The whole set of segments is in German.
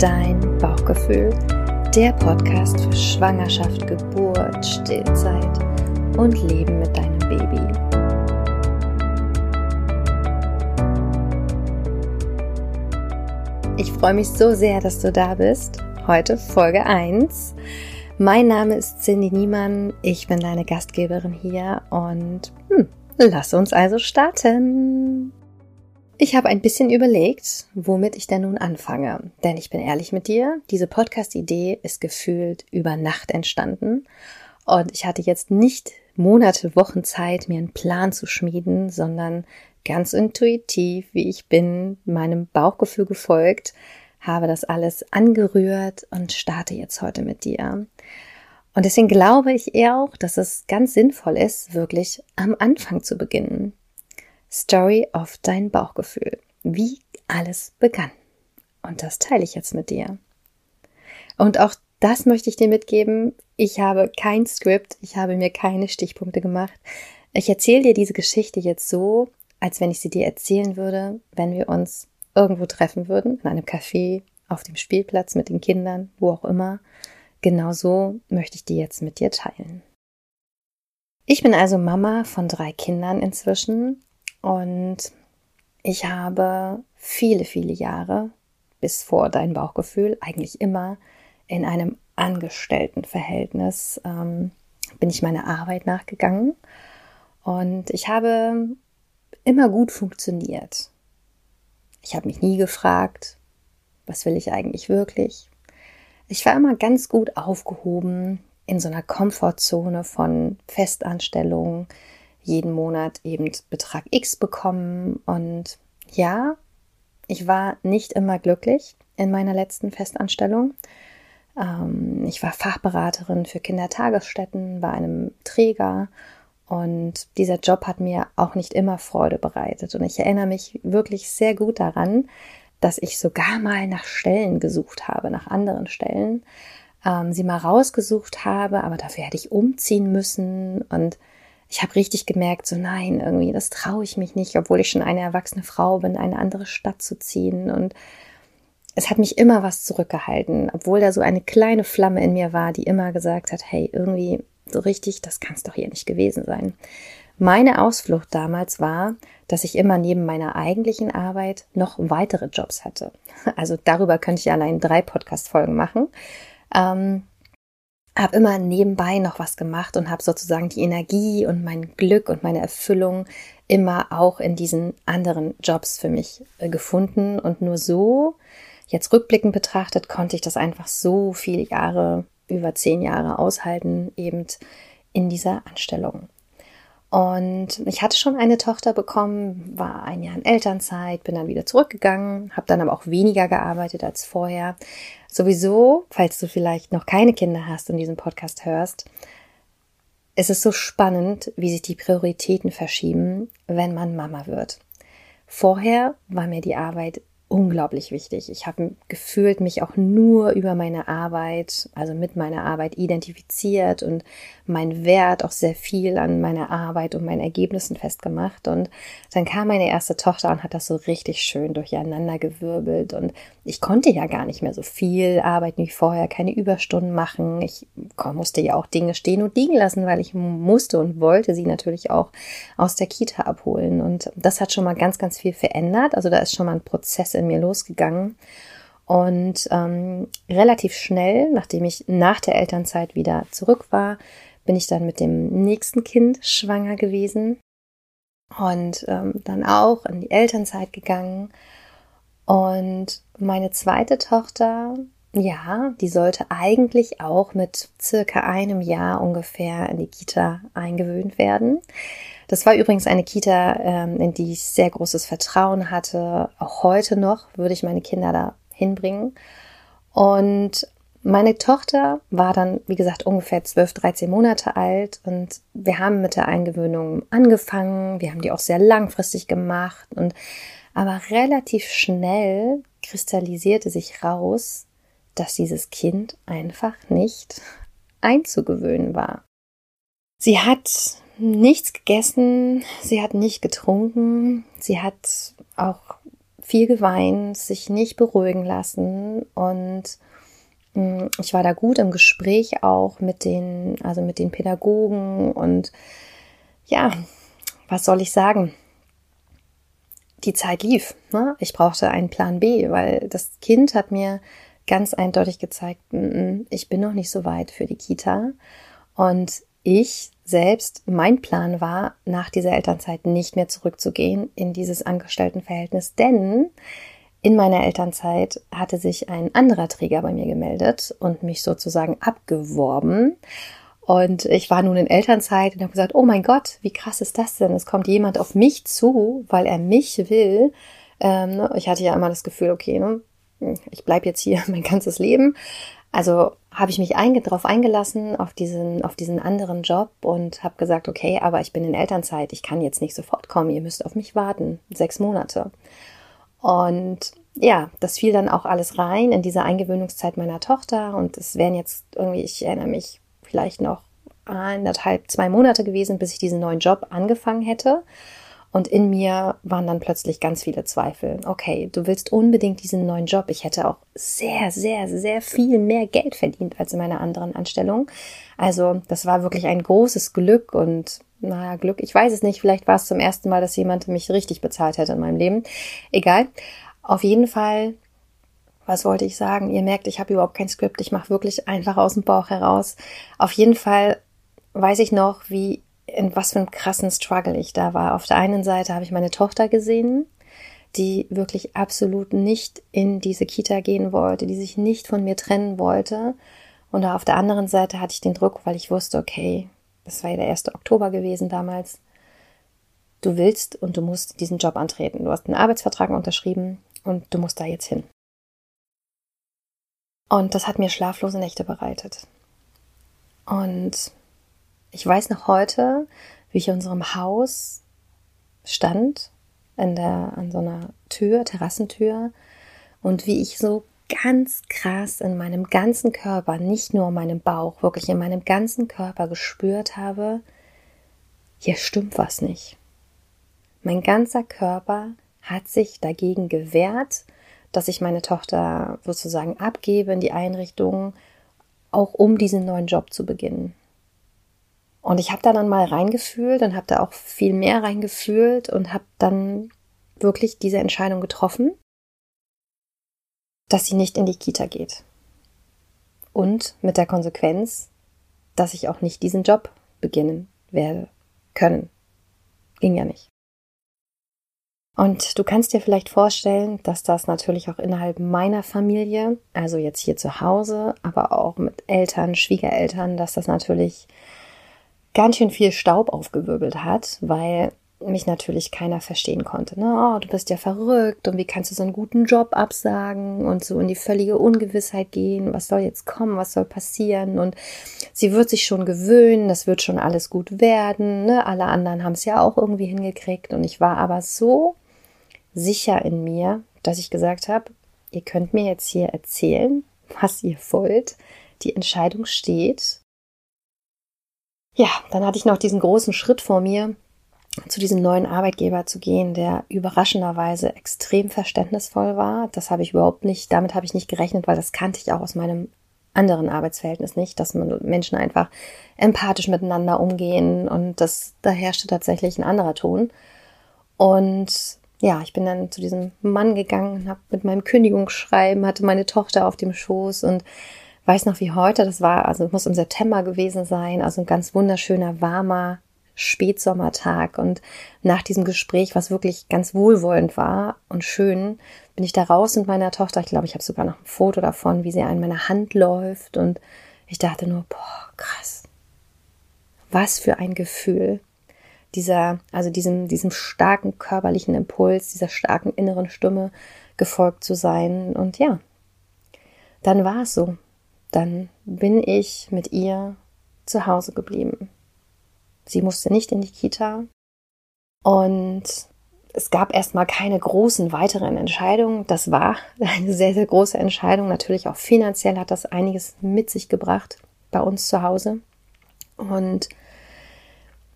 dein Bauchgefühl, der Podcast für Schwangerschaft, Geburt, Stillzeit und Leben mit deinem Baby. Ich freue mich so sehr, dass du da bist. Heute Folge 1. Mein Name ist Cindy Niemann, ich bin deine Gastgeberin hier und hm, lass uns also starten. Ich habe ein bisschen überlegt, womit ich denn nun anfange. Denn ich bin ehrlich mit dir, diese Podcast-Idee ist gefühlt über Nacht entstanden. Und ich hatte jetzt nicht Monate, Wochen Zeit, mir einen Plan zu schmieden, sondern ganz intuitiv, wie ich bin, meinem Bauchgefühl gefolgt, habe das alles angerührt und starte jetzt heute mit dir. Und deswegen glaube ich eher auch, dass es ganz sinnvoll ist, wirklich am Anfang zu beginnen. Story of dein Bauchgefühl. Wie alles begann. Und das teile ich jetzt mit dir. Und auch das möchte ich dir mitgeben. Ich habe kein Skript, ich habe mir keine Stichpunkte gemacht. Ich erzähle dir diese Geschichte jetzt so, als wenn ich sie dir erzählen würde, wenn wir uns irgendwo treffen würden, in einem Café, auf dem Spielplatz mit den Kindern, wo auch immer. Genau so möchte ich die jetzt mit dir teilen. Ich bin also Mama von drei Kindern inzwischen und ich habe viele, viele Jahre bis vor dein Bauchgefühl eigentlich immer in einem Angestelltenverhältnis ähm, bin ich meiner Arbeit nachgegangen und ich habe immer gut funktioniert. Ich habe mich nie gefragt, was will ich eigentlich wirklich. Ich war immer ganz gut aufgehoben in so einer Komfortzone von Festanstellungen, jeden Monat eben Betrag X bekommen. Und ja, ich war nicht immer glücklich in meiner letzten Festanstellung. Ähm, ich war Fachberaterin für Kindertagesstätten bei einem Träger und dieser Job hat mir auch nicht immer Freude bereitet. Und ich erinnere mich wirklich sehr gut daran, dass ich sogar mal nach Stellen gesucht habe, nach anderen Stellen, ähm, sie mal rausgesucht habe, aber dafür hätte ich umziehen müssen und ich habe richtig gemerkt, so nein, irgendwie, das traue ich mich nicht, obwohl ich schon eine erwachsene Frau bin, eine andere Stadt zu ziehen. Und es hat mich immer was zurückgehalten, obwohl da so eine kleine Flamme in mir war, die immer gesagt hat, hey, irgendwie so richtig, das kann es doch hier nicht gewesen sein. Meine Ausflucht damals war, dass ich immer neben meiner eigentlichen Arbeit noch weitere Jobs hatte. Also darüber könnte ich allein drei Podcast-Folgen machen. Ähm, habe immer nebenbei noch was gemacht und habe sozusagen die Energie und mein Glück und meine Erfüllung immer auch in diesen anderen Jobs für mich äh, gefunden. Und nur so, jetzt rückblickend betrachtet, konnte ich das einfach so viele Jahre, über zehn Jahre aushalten, eben in dieser Anstellung. Und ich hatte schon eine Tochter bekommen, war ein Jahr in Elternzeit, bin dann wieder zurückgegangen, habe dann aber auch weniger gearbeitet als vorher. Sowieso, falls du vielleicht noch keine Kinder hast und diesen Podcast hörst, ist es so spannend, wie sich die Prioritäten verschieben, wenn man Mama wird. Vorher war mir die Arbeit unglaublich wichtig. Ich habe gefühlt mich auch nur über meine Arbeit, also mit meiner Arbeit identifiziert und mein Wert auch sehr viel an meiner Arbeit und meinen Ergebnissen festgemacht. Und dann kam meine erste Tochter und hat das so richtig schön durcheinander gewirbelt. Und ich konnte ja gar nicht mehr so viel arbeiten wie vorher, keine Überstunden machen. Ich musste ja auch Dinge stehen und liegen lassen, weil ich musste und wollte sie natürlich auch aus der Kita abholen. Und das hat schon mal ganz, ganz viel verändert. Also da ist schon mal ein Prozess in mir losgegangen. Und ähm, relativ schnell, nachdem ich nach der Elternzeit wieder zurück war, bin ich dann mit dem nächsten Kind schwanger gewesen und ähm, dann auch in die Elternzeit gegangen. Und meine zweite Tochter, ja, die sollte eigentlich auch mit circa einem Jahr ungefähr in die Kita eingewöhnt werden. Das war übrigens eine Kita, ähm, in die ich sehr großes Vertrauen hatte. Auch heute noch würde ich meine Kinder da hinbringen. Und meine Tochter war dann, wie gesagt, ungefähr 12, 13 Monate alt und wir haben mit der Eingewöhnung angefangen. Wir haben die auch sehr langfristig gemacht und aber relativ schnell kristallisierte sich raus, dass dieses Kind einfach nicht einzugewöhnen war. Sie hat nichts gegessen, sie hat nicht getrunken, sie hat auch viel geweint, sich nicht beruhigen lassen und mm, ich war da gut im Gespräch auch mit den, also mit den Pädagogen und ja, was soll ich sagen? Die Zeit lief. Ne? Ich brauchte einen Plan B, weil das Kind hat mir ganz eindeutig gezeigt, ich bin noch nicht so weit für die Kita. Und ich selbst, mein Plan war, nach dieser Elternzeit nicht mehr zurückzugehen in dieses Angestelltenverhältnis, denn in meiner Elternzeit hatte sich ein anderer Träger bei mir gemeldet und mich sozusagen abgeworben. Und ich war nun in Elternzeit und habe gesagt, oh mein Gott, wie krass ist das denn? Es kommt jemand auf mich zu, weil er mich will. Ähm, ne, ich hatte ja immer das Gefühl, okay, ne, ich bleibe jetzt hier mein ganzes Leben. Also habe ich mich einge darauf eingelassen, auf diesen, auf diesen anderen Job und habe gesagt, okay, aber ich bin in Elternzeit, ich kann jetzt nicht sofort kommen, ihr müsst auf mich warten, sechs Monate. Und ja, das fiel dann auch alles rein in diese Eingewöhnungszeit meiner Tochter und es wären jetzt irgendwie, ich erinnere mich, vielleicht noch eineinhalb, zwei Monate gewesen, bis ich diesen neuen Job angefangen hätte. Und in mir waren dann plötzlich ganz viele Zweifel. Okay, du willst unbedingt diesen neuen Job. Ich hätte auch sehr, sehr, sehr viel mehr Geld verdient als in meiner anderen Anstellung. Also das war wirklich ein großes Glück und naja, Glück, ich weiß es nicht. Vielleicht war es zum ersten Mal, dass jemand mich richtig bezahlt hätte in meinem Leben. Egal. Auf jeden Fall was wollte ich sagen? Ihr merkt, ich habe überhaupt kein Skript. Ich mache wirklich einfach aus dem Bauch heraus. Auf jeden Fall weiß ich noch, wie in was für einem krassen Struggle ich da war. Auf der einen Seite habe ich meine Tochter gesehen, die wirklich absolut nicht in diese Kita gehen wollte, die sich nicht von mir trennen wollte. Und auf der anderen Seite hatte ich den Druck, weil ich wusste, okay, das war ja der 1. Oktober gewesen damals. Du willst und du musst diesen Job antreten. Du hast einen Arbeitsvertrag unterschrieben und du musst da jetzt hin. Und das hat mir schlaflose Nächte bereitet. Und ich weiß noch heute, wie ich in unserem Haus stand, in der, an so einer Tür, Terrassentür, und wie ich so ganz krass in meinem ganzen Körper, nicht nur in meinem Bauch, wirklich in meinem ganzen Körper gespürt habe, hier stimmt was nicht. Mein ganzer Körper hat sich dagegen gewehrt, dass ich meine Tochter sozusagen abgebe in die Einrichtung, auch um diesen neuen Job zu beginnen. Und ich habe da dann mal reingefühlt und habe da auch viel mehr reingefühlt und habe dann wirklich diese Entscheidung getroffen, dass sie nicht in die Kita geht. Und mit der Konsequenz, dass ich auch nicht diesen Job beginnen werde können. Ging ja nicht. Und du kannst dir vielleicht vorstellen, dass das natürlich auch innerhalb meiner Familie, also jetzt hier zu Hause, aber auch mit Eltern, Schwiegereltern, dass das natürlich ganz schön viel Staub aufgewirbelt hat, weil mich natürlich keiner verstehen konnte. Ne? Oh, du bist ja verrückt und wie kannst du so einen guten Job absagen und so in die völlige Ungewissheit gehen, was soll jetzt kommen, was soll passieren und sie wird sich schon gewöhnen, das wird schon alles gut werden. Ne? Alle anderen haben es ja auch irgendwie hingekriegt und ich war aber so sicher in mir, dass ich gesagt habe, ihr könnt mir jetzt hier erzählen, was ihr wollt. Die Entscheidung steht ja, dann hatte ich noch diesen großen Schritt vor mir, zu diesem neuen Arbeitgeber zu gehen, der überraschenderweise extrem verständnisvoll war. Das habe ich überhaupt nicht, damit habe ich nicht gerechnet, weil das kannte ich auch aus meinem anderen Arbeitsverhältnis nicht, dass Menschen einfach empathisch miteinander umgehen und das, da herrschte tatsächlich ein anderer Ton. Und ja, ich bin dann zu diesem Mann gegangen, habe mit meinem Kündigungsschreiben, hatte meine Tochter auf dem Schoß und weiß noch wie heute, das war, also muss im September gewesen sein, also ein ganz wunderschöner, warmer Spätsommertag. Und nach diesem Gespräch, was wirklich ganz wohlwollend war und schön, bin ich da raus mit meiner Tochter. Ich glaube, ich habe sogar noch ein Foto davon, wie sie an meiner Hand läuft. Und ich dachte nur, boah, krass. Was für ein Gefühl. Dieser, also diesem, diesem starken körperlichen Impuls, dieser starken inneren Stimme gefolgt zu sein. Und ja, dann war es so dann bin ich mit ihr zu Hause geblieben. Sie musste nicht in die Kita und es gab erstmal keine großen weiteren Entscheidungen. Das war eine sehr, sehr große Entscheidung. Natürlich auch finanziell hat das einiges mit sich gebracht bei uns zu Hause. Und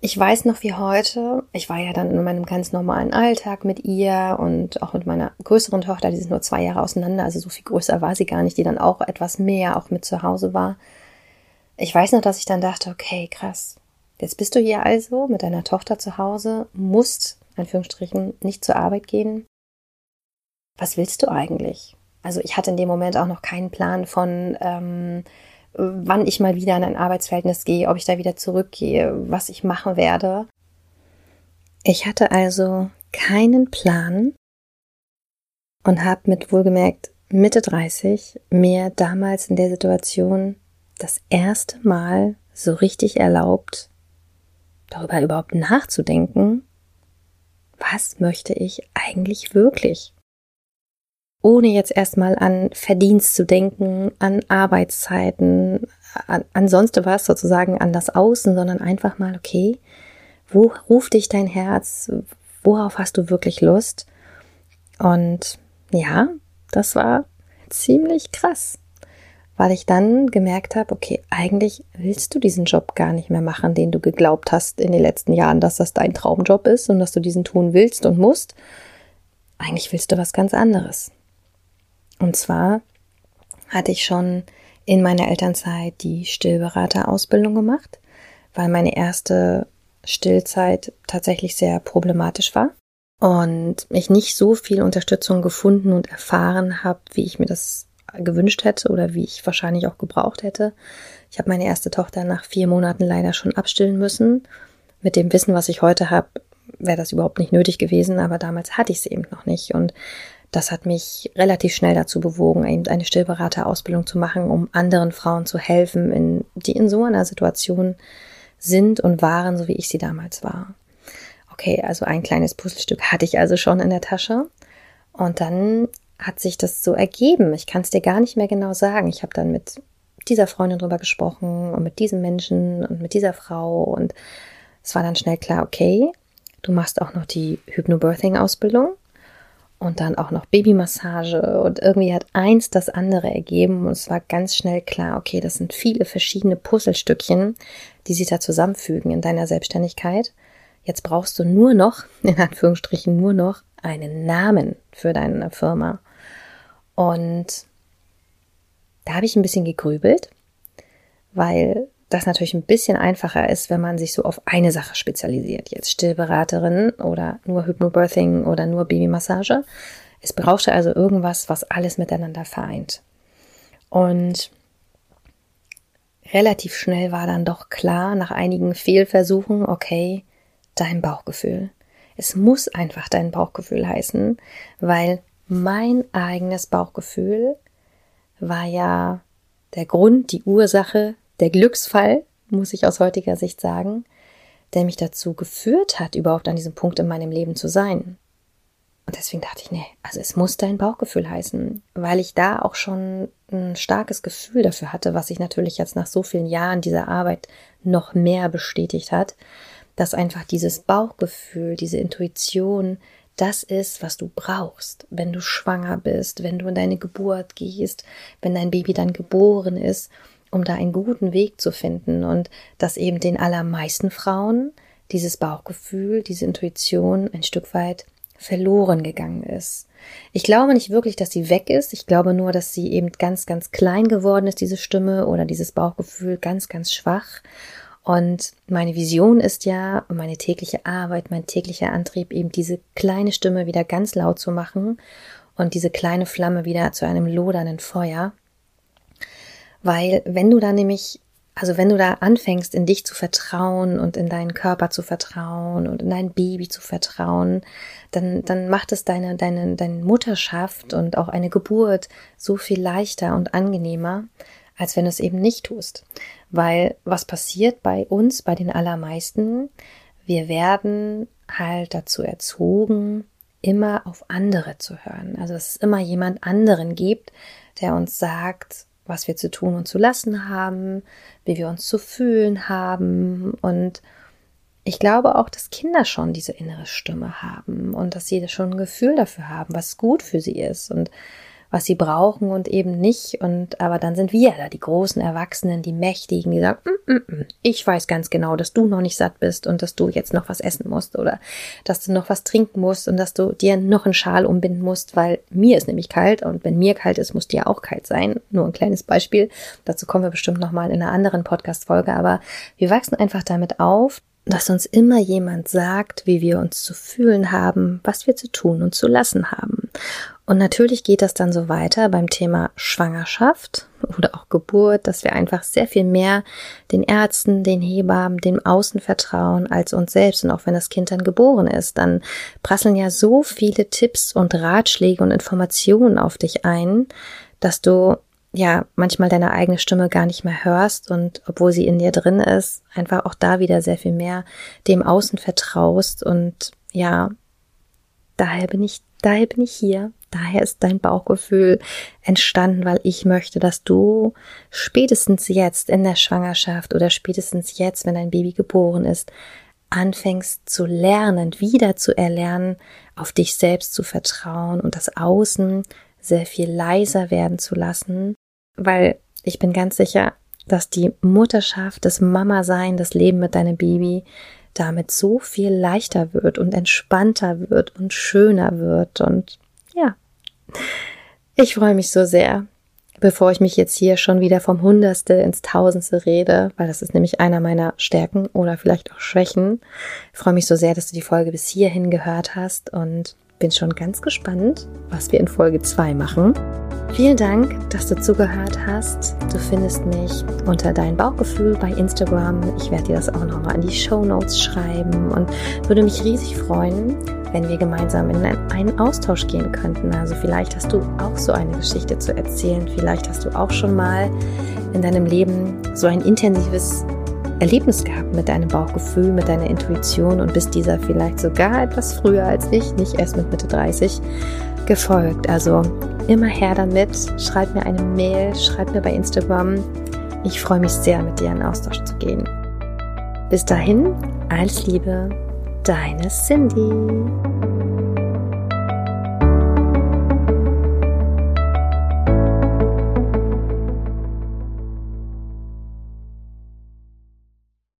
ich weiß noch wie heute, ich war ja dann in meinem ganz normalen Alltag mit ihr und auch mit meiner größeren Tochter, die sind nur zwei Jahre auseinander, also so viel größer war sie gar nicht, die dann auch etwas mehr auch mit zu Hause war. Ich weiß noch, dass ich dann dachte, okay, krass, jetzt bist du hier also mit deiner Tochter zu Hause, musst, Anführungsstrichen, nicht zur Arbeit gehen. Was willst du eigentlich? Also ich hatte in dem Moment auch noch keinen Plan von, ähm, wann ich mal wieder in ein Arbeitsverhältnis gehe, ob ich da wieder zurückgehe, was ich machen werde. Ich hatte also keinen Plan und habe mit wohlgemerkt Mitte 30 mir damals in der Situation das erste Mal so richtig erlaubt, darüber überhaupt nachzudenken, was möchte ich eigentlich wirklich? Ohne jetzt erstmal an Verdienst zu denken, an Arbeitszeiten, an, an sonst was sozusagen, an das Außen, sondern einfach mal, okay, wo ruft dich dein Herz? Worauf hast du wirklich Lust? Und ja, das war ziemlich krass, weil ich dann gemerkt habe, okay, eigentlich willst du diesen Job gar nicht mehr machen, den du geglaubt hast in den letzten Jahren, dass das dein Traumjob ist und dass du diesen tun willst und musst. Eigentlich willst du was ganz anderes. Und zwar hatte ich schon in meiner Elternzeit die Stillberaterausbildung gemacht, weil meine erste Stillzeit tatsächlich sehr problematisch war und ich nicht so viel Unterstützung gefunden und erfahren habe, wie ich mir das gewünscht hätte oder wie ich wahrscheinlich auch gebraucht hätte. Ich habe meine erste Tochter nach vier Monaten leider schon abstillen müssen. Mit dem Wissen, was ich heute habe, wäre das überhaupt nicht nötig gewesen, aber damals hatte ich sie eben noch nicht. Und das hat mich relativ schnell dazu bewogen, eben eine Stillberaterausbildung zu machen, um anderen Frauen zu helfen, in, die in so einer Situation sind und waren, so wie ich sie damals war. Okay, also ein kleines Puzzlestück hatte ich also schon in der Tasche. Und dann hat sich das so ergeben. Ich kann es dir gar nicht mehr genau sagen. Ich habe dann mit dieser Freundin drüber gesprochen und mit diesem Menschen und mit dieser Frau und es war dann schnell klar, okay, du machst auch noch die Hypnobirthing-Ausbildung und dann auch noch Babymassage und irgendwie hat eins das andere ergeben und es war ganz schnell klar, okay, das sind viele verschiedene Puzzlestückchen, die sich da zusammenfügen in deiner Selbstständigkeit. Jetzt brauchst du nur noch, in Anführungsstrichen nur noch, einen Namen für deine Firma. Und da habe ich ein bisschen gegrübelt, weil das natürlich ein bisschen einfacher ist, wenn man sich so auf eine Sache spezialisiert. Jetzt Stillberaterin oder nur Hypnobirthing oder nur Babymassage. Es brauchte also irgendwas, was alles miteinander vereint. Und relativ schnell war dann doch klar, nach einigen Fehlversuchen, okay, dein Bauchgefühl. Es muss einfach dein Bauchgefühl heißen, weil mein eigenes Bauchgefühl war ja der Grund, die Ursache der Glücksfall, muss ich aus heutiger Sicht sagen, der mich dazu geführt hat, überhaupt an diesem Punkt in meinem Leben zu sein. Und deswegen dachte ich, nee, also es muss dein Bauchgefühl heißen, weil ich da auch schon ein starkes Gefühl dafür hatte, was sich natürlich jetzt nach so vielen Jahren dieser Arbeit noch mehr bestätigt hat, dass einfach dieses Bauchgefühl, diese Intuition, das ist, was du brauchst, wenn du schwanger bist, wenn du in deine Geburt gehst, wenn dein Baby dann geboren ist um da einen guten Weg zu finden und dass eben den allermeisten Frauen dieses Bauchgefühl, diese Intuition ein Stück weit verloren gegangen ist. Ich glaube nicht wirklich, dass sie weg ist. Ich glaube nur, dass sie eben ganz, ganz klein geworden ist, diese Stimme oder dieses Bauchgefühl ganz, ganz schwach. Und meine Vision ist ja, meine tägliche Arbeit, mein täglicher Antrieb, eben diese kleine Stimme wieder ganz laut zu machen und diese kleine Flamme wieder zu einem lodernden Feuer. Weil wenn du da nämlich, also wenn du da anfängst, in dich zu vertrauen und in deinen Körper zu vertrauen und in dein Baby zu vertrauen, dann, dann macht es deine, deine, deine Mutterschaft und auch eine Geburt so viel leichter und angenehmer, als wenn du es eben nicht tust. Weil was passiert bei uns, bei den allermeisten? Wir werden halt dazu erzogen, immer auf andere zu hören. Also dass es immer jemand anderen gibt, der uns sagt, was wir zu tun und zu lassen haben, wie wir uns zu fühlen haben. Und ich glaube auch, dass Kinder schon diese innere Stimme haben und dass sie schon ein Gefühl dafür haben, was gut für sie ist und was sie brauchen und eben nicht. Und aber dann sind wir da, die großen Erwachsenen, die Mächtigen, die sagen, mm, mm, mm, ich weiß ganz genau, dass du noch nicht satt bist und dass du jetzt noch was essen musst oder dass du noch was trinken musst und dass du dir noch einen Schal umbinden musst, weil mir ist nämlich kalt und wenn mir kalt ist, muss dir auch kalt sein. Nur ein kleines Beispiel. Dazu kommen wir bestimmt nochmal in einer anderen Podcast-Folge, aber wir wachsen einfach damit auf, dass uns immer jemand sagt, wie wir uns zu fühlen haben, was wir zu tun und zu lassen haben. Und natürlich geht das dann so weiter beim Thema Schwangerschaft oder auch Geburt, dass wir einfach sehr viel mehr den Ärzten, den Hebammen, dem Außen vertrauen als uns selbst. Und auch wenn das Kind dann geboren ist, dann prasseln ja so viele Tipps und Ratschläge und Informationen auf dich ein, dass du ja manchmal deine eigene Stimme gar nicht mehr hörst und obwohl sie in dir drin ist, einfach auch da wieder sehr viel mehr dem Außen vertraust und ja, daher bin ich, daher bin ich hier. Daher ist dein Bauchgefühl entstanden, weil ich möchte, dass du spätestens jetzt in der Schwangerschaft oder spätestens jetzt, wenn dein Baby geboren ist, anfängst zu lernen, wieder zu erlernen, auf dich selbst zu vertrauen und das Außen sehr viel leiser werden zu lassen, weil ich bin ganz sicher, dass die Mutterschaft, das Mama-Sein, das Leben mit deinem Baby damit so viel leichter wird und entspannter wird und schöner wird und ja, ich freue mich so sehr, bevor ich mich jetzt hier schon wieder vom Hundertste ins Tausendste rede, weil das ist nämlich einer meiner Stärken oder vielleicht auch Schwächen. Ich freue mich so sehr, dass du die Folge bis hierhin gehört hast und bin schon ganz gespannt, was wir in Folge 2 machen. Vielen Dank, dass du zugehört hast. Du findest mich unter dein Bauchgefühl bei Instagram. Ich werde dir das auch nochmal in die Show Notes schreiben und würde mich riesig freuen, wenn wir gemeinsam in einen Austausch gehen könnten. Also vielleicht hast du auch so eine Geschichte zu erzählen. Vielleicht hast du auch schon mal in deinem Leben so ein intensives Erlebnis gehabt mit deinem Bauchgefühl, mit deiner Intuition und bist dieser vielleicht sogar etwas früher als ich, nicht erst mit Mitte 30, gefolgt. Also immer her damit. Schreib mir eine Mail, schreib mir bei Instagram. Ich freue mich sehr, mit dir in Austausch zu gehen. Bis dahin, alles Liebe, deine Cindy.